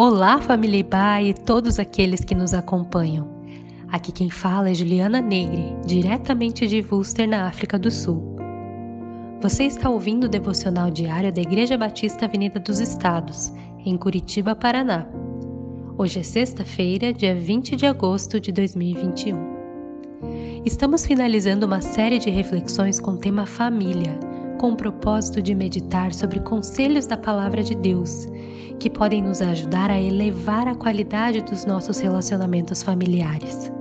Olá, família Iba e todos aqueles que nos acompanham. Aqui quem fala é Juliana Negri, diretamente de Worcester, na África do Sul. Você está ouvindo o devocional diário da Igreja Batista Avenida dos Estados, em Curitiba, Paraná. Hoje é sexta-feira, dia 20 de agosto de 2021. Estamos finalizando uma série de reflexões com o tema família, com o propósito de meditar sobre conselhos da Palavra de Deus que podem nos ajudar a elevar a qualidade dos nossos relacionamentos familiares.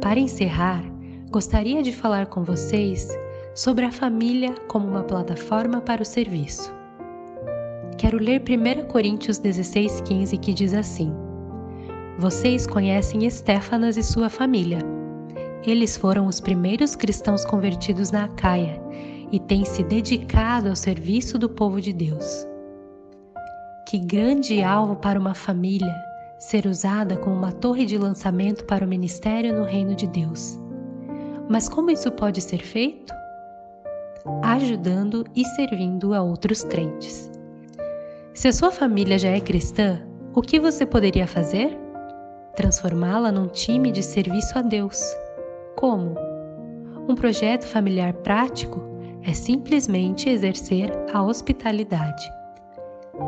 Para encerrar, gostaria de falar com vocês sobre a família como uma plataforma para o serviço. Quero ler 1 Coríntios 16,15 que diz assim: Vocês conhecem Estéfanas e sua família. Eles foram os primeiros cristãos convertidos na Acaia e têm se dedicado ao serviço do povo de Deus. Que grande alvo para uma família ser usada como uma torre de lançamento para o ministério no reino de Deus. Mas como isso pode ser feito? Ajudando e servindo a outros crentes. Se a sua família já é cristã, o que você poderia fazer? Transformá-la num time de serviço a Deus. Como? Um projeto familiar prático é simplesmente exercer a hospitalidade.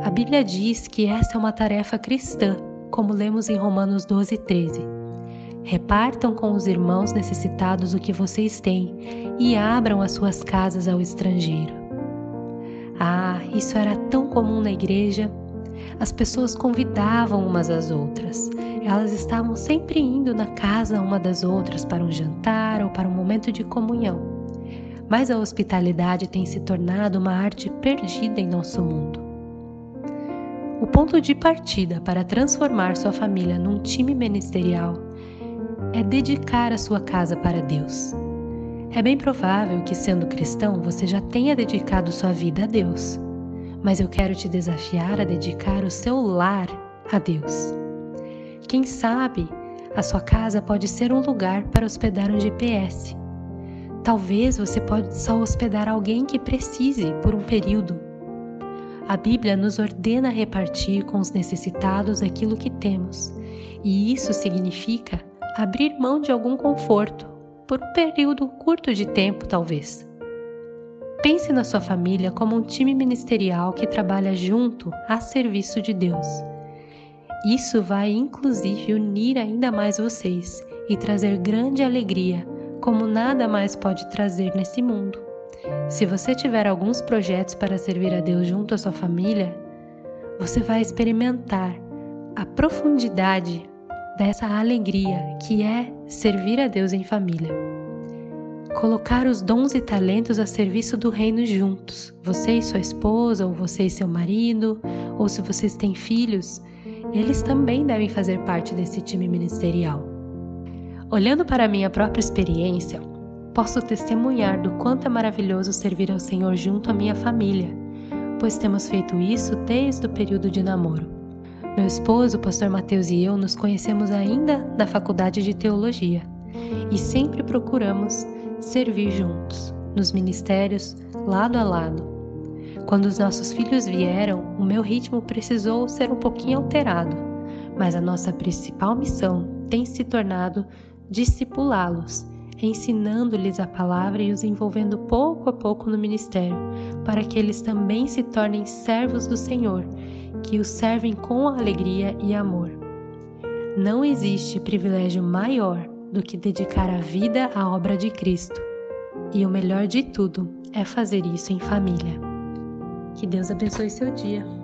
A Bíblia diz que essa é uma tarefa cristã, como lemos em Romanos 12, 13. Repartam com os irmãos necessitados o que vocês têm e abram as suas casas ao estrangeiro. Ah, isso era tão comum na igreja. As pessoas convidavam umas às outras. Elas estavam sempre indo na casa uma das outras para um jantar ou para um momento de comunhão. Mas a hospitalidade tem se tornado uma arte perdida em nosso mundo. O ponto de partida para transformar sua família num time ministerial é dedicar a sua casa para Deus. É bem provável que, sendo cristão, você já tenha dedicado sua vida a Deus, mas eu quero te desafiar a dedicar o seu lar a Deus. Quem sabe a sua casa pode ser um lugar para hospedar um GPS. Talvez você possa hospedar alguém que precise por um período a Bíblia nos ordena repartir com os necessitados aquilo que temos, e isso significa abrir mão de algum conforto, por um período curto de tempo, talvez. Pense na sua família como um time ministerial que trabalha junto a serviço de Deus. Isso vai inclusive unir ainda mais vocês e trazer grande alegria, como nada mais pode trazer nesse mundo. Se você tiver alguns projetos para servir a Deus junto à sua família, você vai experimentar a profundidade dessa alegria que é servir a Deus em família. Colocar os dons e talentos a serviço do reino juntos, você e sua esposa, ou você e seu marido, ou se vocês têm filhos, eles também devem fazer parte desse time ministerial. Olhando para a minha própria experiência, posso testemunhar do quanto é maravilhoso servir ao Senhor junto à minha família, pois temos feito isso desde o período de namoro. Meu esposo, o pastor Mateus e eu nos conhecemos ainda da faculdade de teologia e sempre procuramos servir juntos, nos ministérios, lado a lado. Quando os nossos filhos vieram, o meu ritmo precisou ser um pouquinho alterado, mas a nossa principal missão tem se tornado discipulá-los ensinando-lhes a palavra e os envolvendo pouco a pouco no ministério, para que eles também se tornem servos do Senhor, que os servem com alegria e amor. Não existe privilégio maior do que dedicar a vida à obra de Cristo. E o melhor de tudo é fazer isso em família. Que Deus abençoe seu dia.